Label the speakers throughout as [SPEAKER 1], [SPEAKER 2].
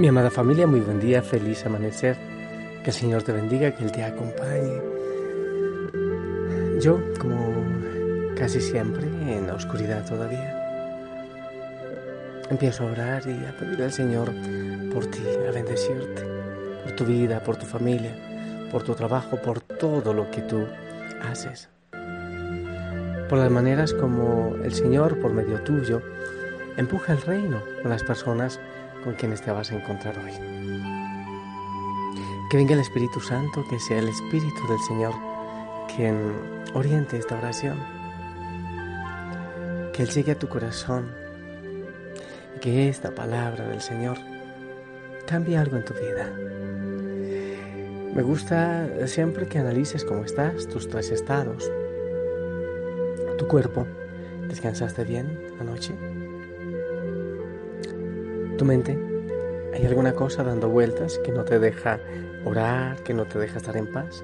[SPEAKER 1] Mi amada familia, muy buen día, feliz amanecer. Que el Señor te bendiga, que Él te acompañe. Yo, como casi siempre, en la oscuridad todavía, empiezo a orar y a pedir al Señor por ti, a bendecirte, por tu vida, por tu familia, por tu trabajo, por todo lo que tú haces. Por las maneras como el Señor, por medio tuyo, empuja el reino con las personas con quienes te vas a encontrar hoy. Que venga el Espíritu Santo, que sea el Espíritu del Señor quien oriente esta oración. Que Él llegue a tu corazón y que esta palabra del Señor cambie algo en tu vida. Me gusta siempre que analices cómo estás, tus tres estados. Tu cuerpo, ¿descansaste bien anoche? Tu mente, ¿hay alguna cosa dando vueltas que no te deja orar, que no te deja estar en paz?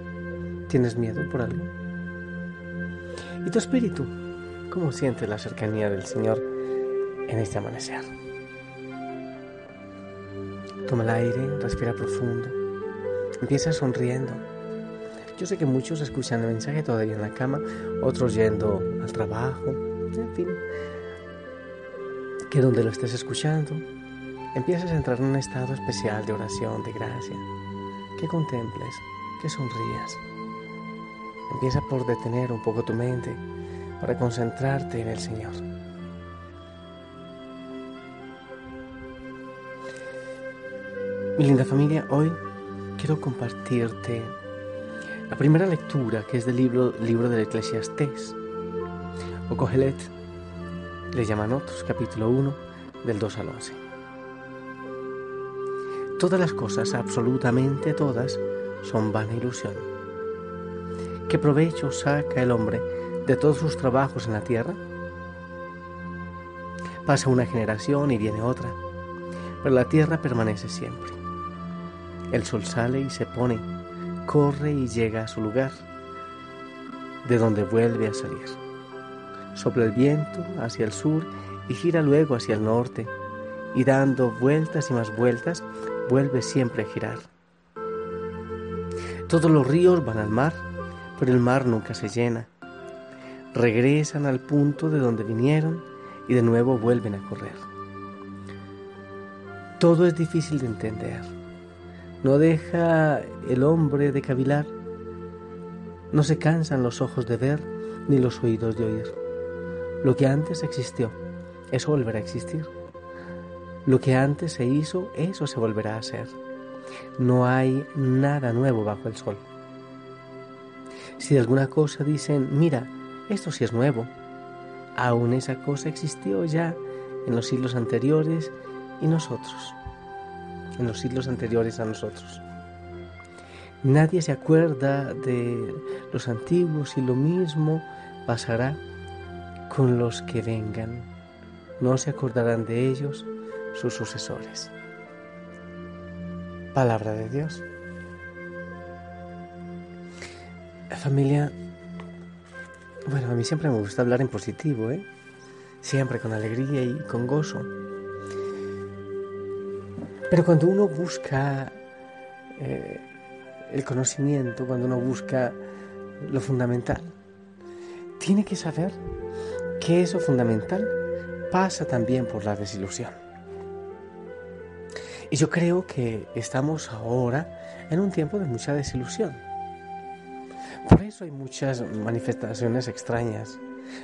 [SPEAKER 1] ¿Tienes miedo por algo? ¿Y tu espíritu? ¿Cómo sientes la cercanía del Señor en este amanecer? Toma el aire, respira profundo, empieza sonriendo. Yo sé que muchos escuchan el mensaje todavía en la cama, otros yendo al trabajo, en fin. Que donde lo estés escuchando, empieces a entrar en un estado especial de oración, de gracia, que contemples, que sonrías. Empieza por detener un poco tu mente para concentrarte en el Señor. Mi linda familia, hoy quiero compartirte la primera lectura que es del libro, libro del Eclesiastés, o Cogelet, le llaman otros, capítulo 1, del 2 al 11. Todas las cosas, absolutamente todas, son vana ilusión. ¿Qué provecho saca el hombre de todos sus trabajos en la tierra? Pasa una generación y viene otra, pero la tierra permanece siempre. El sol sale y se pone, corre y llega a su lugar, de donde vuelve a salir. Sopla el viento hacia el sur y gira luego hacia el norte, y dando vueltas y más vueltas, vuelve siempre a girar. Todos los ríos van al mar, pero el mar nunca se llena. Regresan al punto de donde vinieron y de nuevo vuelven a correr. Todo es difícil de entender. No deja el hombre de cavilar. No se cansan los ojos de ver ni los oídos de oír. Lo que antes existió, eso volverá a existir. Lo que antes se hizo, eso se volverá a hacer. No hay nada nuevo bajo el sol. Si de alguna cosa dicen, mira, esto sí es nuevo, aún esa cosa existió ya en los siglos anteriores y nosotros, en los siglos anteriores a nosotros. Nadie se acuerda de los antiguos y lo mismo pasará con los que vengan. No se acordarán de ellos sus sucesores. Palabra de Dios. Familia, bueno, a mí siempre me gusta hablar en positivo, ¿eh? Siempre con alegría y con gozo. Pero cuando uno busca eh, el conocimiento, cuando uno busca lo fundamental, tiene que saber que eso fundamental pasa también por la desilusión. Y yo creo que estamos ahora en un tiempo de mucha desilusión. Por eso hay muchas manifestaciones extrañas.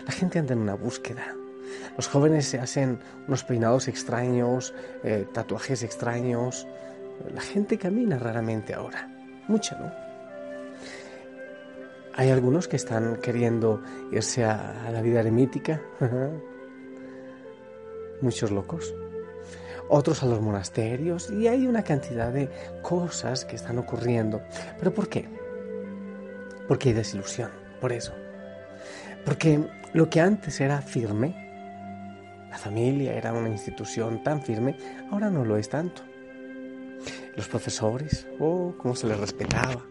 [SPEAKER 1] La gente anda en una búsqueda. Los jóvenes se hacen unos peinados extraños, eh, tatuajes extraños. La gente camina raramente ahora. Mucha, ¿no? Hay algunos que están queriendo irse a, a la vida eremítica. Muchos locos. Otros a los monasterios y hay una cantidad de cosas que están ocurriendo. ¿Pero por qué? Porque hay desilusión, por eso. Porque lo que antes era firme, la familia era una institución tan firme, ahora no lo es tanto. Los profesores, oh, cómo se les respetaba.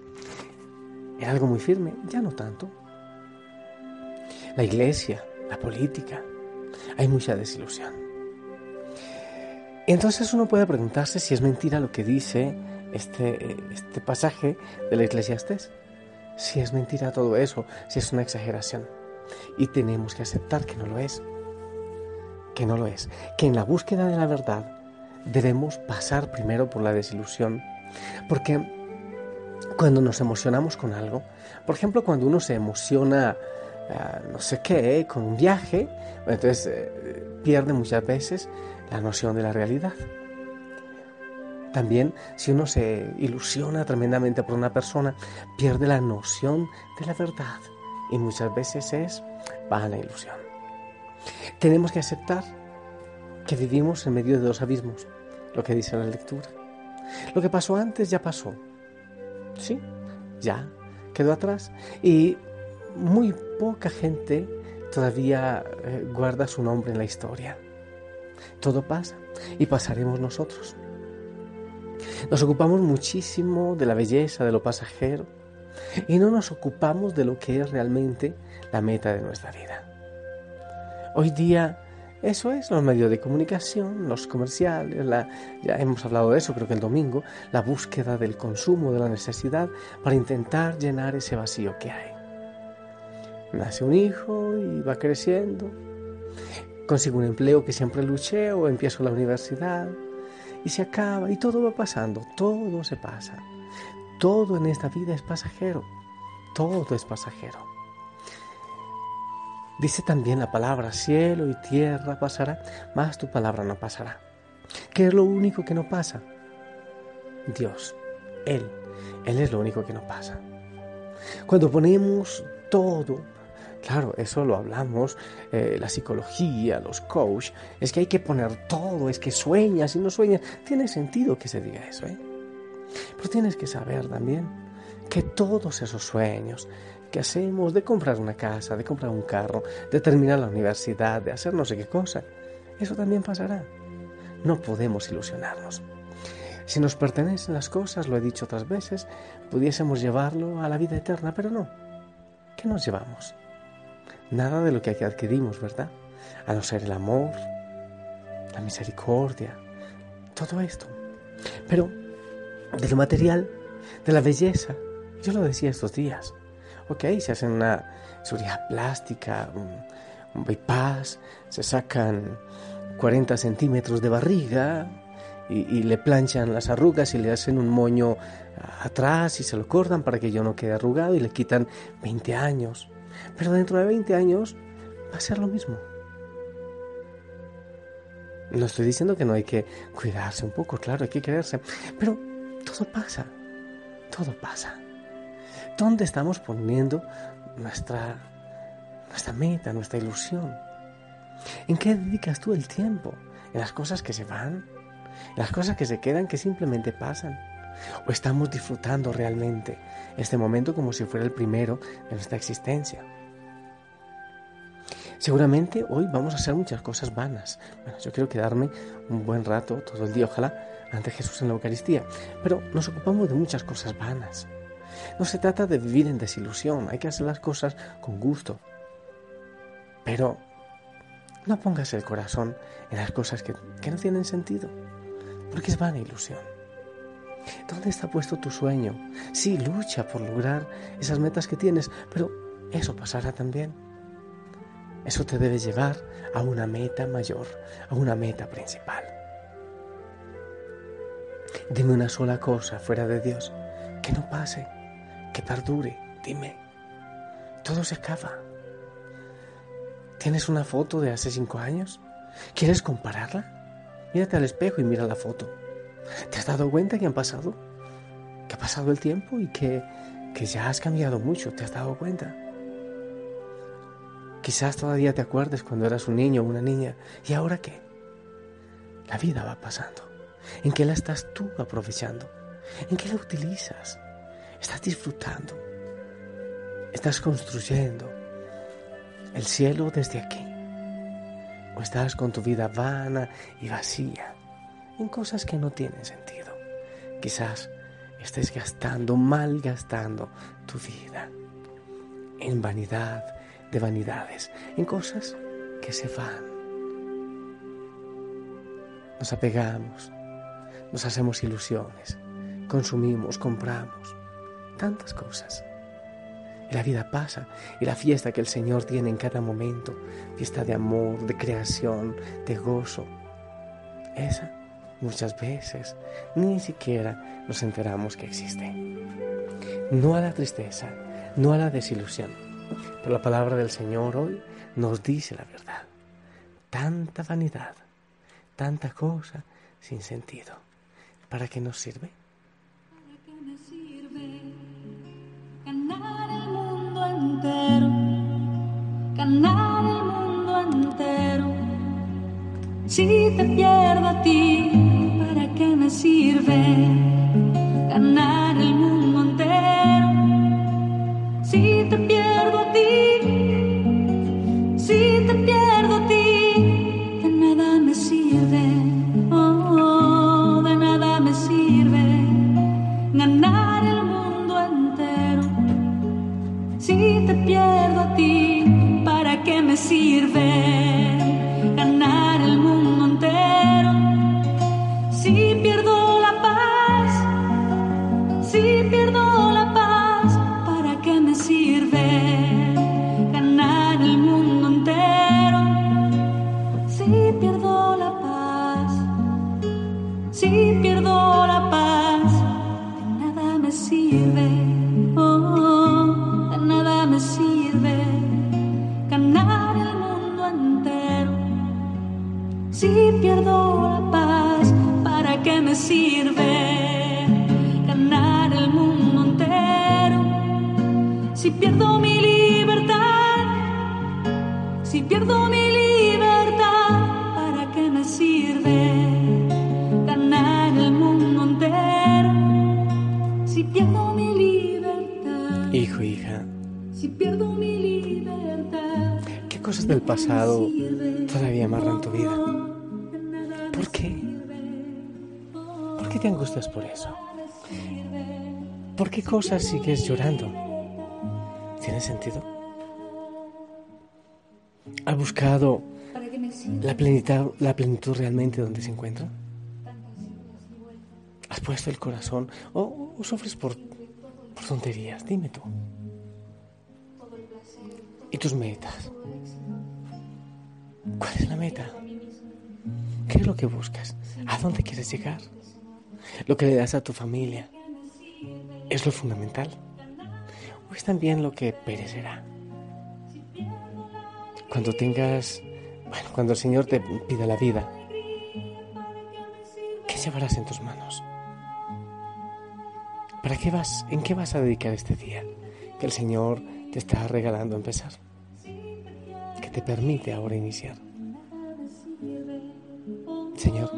[SPEAKER 1] Era algo muy firme, ya no tanto. La iglesia, la política, hay mucha desilusión. Entonces uno puede preguntarse si es mentira lo que dice este, este pasaje de la Eclesiastés. Si es mentira todo eso, si es una exageración. Y tenemos que aceptar que no lo es. Que no lo es. Que en la búsqueda de la verdad debemos pasar primero por la desilusión. Porque cuando nos emocionamos con algo, por ejemplo, cuando uno se emociona, eh, no sé qué, con un viaje, entonces eh, pierde muchas veces la noción de la realidad. También si uno se ilusiona tremendamente por una persona, pierde la noción de la verdad y muchas veces es vana ilusión. Tenemos que aceptar que vivimos en medio de dos abismos, lo que dice la lectura. Lo que pasó antes ya pasó. Sí, ya quedó atrás y muy poca gente todavía eh, guarda su nombre en la historia. Todo pasa y pasaremos nosotros. Nos ocupamos muchísimo de la belleza, de lo pasajero, y no nos ocupamos de lo que es realmente la meta de nuestra vida. Hoy día eso es los medios de comunicación, los comerciales, ya hemos hablado de eso creo que el domingo, la búsqueda del consumo, de la necesidad para intentar llenar ese vacío que hay. Nace un hijo y va creciendo, consigo un empleo que siempre luché o empiezo la universidad y se acaba y todo va pasando, todo se pasa. Todo en esta vida es pasajero, todo es pasajero. Dice también la palabra, cielo y tierra pasará, mas tu palabra no pasará. ¿Qué es lo único que no pasa? Dios, Él, Él es lo único que no pasa. Cuando ponemos todo, claro, eso lo hablamos, eh, la psicología, los coach, es que hay que poner todo, es que sueñas y no sueñas. Tiene sentido que se diga eso, ¿eh? Pero tienes que saber también que todos esos sueños que hacemos de comprar una casa, de comprar un carro, de terminar la universidad, de hacer no sé qué cosa, eso también pasará. No podemos ilusionarnos. Si nos pertenecen las cosas, lo he dicho otras veces, pudiésemos llevarlo a la vida eterna, pero no. ¿Qué nos llevamos? Nada de lo que adquirimos, ¿verdad? A no ser el amor, la misericordia, todo esto. Pero de lo material, de la belleza. Yo lo decía estos días. Ok, se hacen una cirugía plástica, un, bypass, se sacan 40 centímetros de barriga y, le planchan las arrugas y le hacen un moño atrás y se lo cortan para que yo no quede arrugado y le quitan 20 años. Pero dentro de 20 años va a ser lo mismo. No estoy diciendo que no hay que cuidarse un poco, claro, hay que quererse, pero todo pasa, todo pasa. ¿Dónde estamos poniendo nuestra, nuestra meta, nuestra ilusión? ¿En qué dedicas tú el tiempo? ¿En las cosas que se van? ¿En las cosas que se quedan, que simplemente pasan? ¿O estamos disfrutando realmente este momento como si fuera el primero de nuestra existencia? Seguramente hoy vamos a hacer muchas cosas vanas. Bueno, yo quiero quedarme un buen rato, todo el día, ojalá, ante Jesús en la Eucaristía. Pero nos ocupamos de muchas cosas vanas. No se trata de vivir en desilusión, hay que hacer las cosas con gusto. Pero no pongas el corazón en las cosas que, que no tienen sentido, porque es vana ilusión. ¿Dónde está puesto tu sueño? Sí, lucha por lograr esas metas que tienes, pero eso pasará también. Eso te debe llevar a una meta mayor, a una meta principal. Dime una sola cosa fuera de Dios que no pase, que perdure. Dime. Todo se acaba. ¿Tienes una foto de hace cinco años? ¿Quieres compararla? Mírate al espejo y mira la foto. ¿Te has dado cuenta que han pasado? Que ha pasado el tiempo y que, que ya has cambiado mucho. ¿Te has dado cuenta? Quizás todavía te acuerdes cuando eras un niño o una niña. ¿Y ahora qué? La vida va pasando. ¿En qué la estás tú aprovechando? ¿En qué la utilizas? ¿Estás disfrutando? ¿Estás construyendo el cielo desde aquí? ¿O estás con tu vida vana y vacía en cosas que no tienen sentido? Quizás estés gastando, malgastando tu vida en vanidad de vanidades, en cosas que se van. Nos apegamos, nos hacemos ilusiones, consumimos, compramos, tantas cosas. Y la vida pasa y la fiesta que el Señor tiene en cada momento, fiesta de amor, de creación, de gozo, esa muchas veces ni siquiera nos enteramos que existe. No a la tristeza, no a la desilusión, pero la palabra del Señor hoy nos dice la verdad. Tanta vanidad, tanta cosa sin sentido. ¿Para qué nos sirve?
[SPEAKER 2] ¿Para qué me sirve ganar el mundo entero? Ganar el mundo entero. Si te pierdo a ti, ¿para qué me sirve ganar el mundo entero? Si te pierdo a ti, si te pierdo a ti, de nada me sirve, oh, de nada me sirve ganar el mundo entero. Si te pierdo a ti, ¿para qué me sirve pierdo mi libertad,
[SPEAKER 1] Hijo, hija,
[SPEAKER 2] si pierdo mi libertad,
[SPEAKER 1] ¿qué cosas del pasado todavía amarran tu vida? ¿Por qué? ¿Por qué te angustias por eso? ¿Por qué cosas sigues llorando? ¿Tiene sentido? ¿Has buscado la plenitud, la plenitud realmente donde se encuentra? ¿Has puesto el corazón o, o sufres por, por tonterías? Dime tú. ¿Y tus metas? ¿Cuál es la meta? ¿Qué es lo que buscas? ¿A dónde quieres llegar? ¿Lo que le das a tu familia es lo fundamental? ¿O es también lo que perecerá? Cuando tengas, bueno, cuando el Señor te pida la vida, ¿qué llevarás en tus manos? ¿Para qué vas? ¿En qué vas a dedicar este día que el Señor te está regalando empezar? Que te permite ahora iniciar. Señor,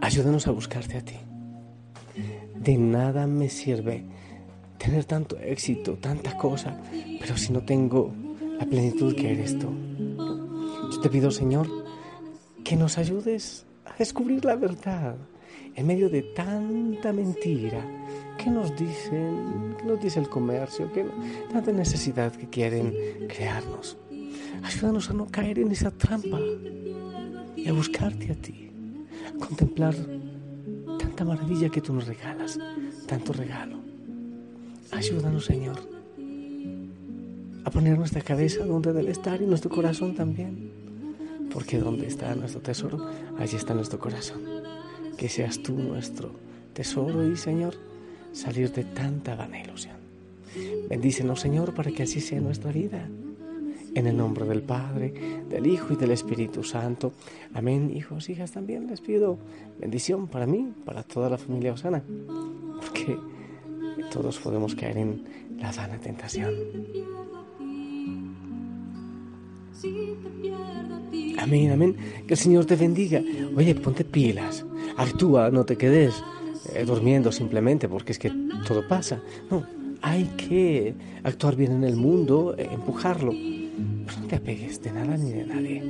[SPEAKER 1] ayúdanos a buscarte a ti. De nada me sirve tener tanto éxito, tanta cosa, pero si no tengo la plenitud que eres tú. Yo te pido, Señor, que nos ayudes a descubrir la verdad en medio de tanta mentira que nos dicen, que nos dice el comercio, que tanta necesidad que quieren crearnos. Ayúdanos a no caer en esa trampa y a buscarte a ti, a contemplar tanta maravilla que tú nos regalas, tanto regalo. Ayúdanos, Señor, a poner nuestra cabeza donde debe estar y nuestro corazón también, porque donde está nuestro tesoro, allí está nuestro corazón. Que seas tú nuestro tesoro y, Señor, salir de tanta vana ilusión. Bendícenos, Señor, para que así sea nuestra vida. En el nombre del Padre, del Hijo y del Espíritu Santo. Amén. Hijos, hijas, también les pido bendición para mí, para toda la familia Osana, porque todos podemos caer en la vana tentación.
[SPEAKER 2] si te.
[SPEAKER 1] Amén, amén. Que el Señor te bendiga. Oye, ponte pilas. Actúa, no te quedes eh, durmiendo simplemente porque es que todo pasa. No, hay que actuar bien en el mundo, eh, empujarlo. Pero no te apegues de nada ni de nadie.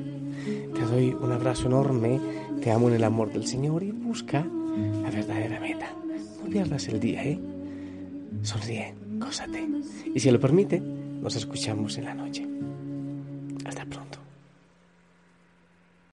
[SPEAKER 1] Te doy un abrazo enorme, te amo en el amor del Señor y busca la verdadera meta. No pierdas el día, ¿eh? Sonríe, gózate. Y si lo permite, nos escuchamos en la noche. Hasta pronto.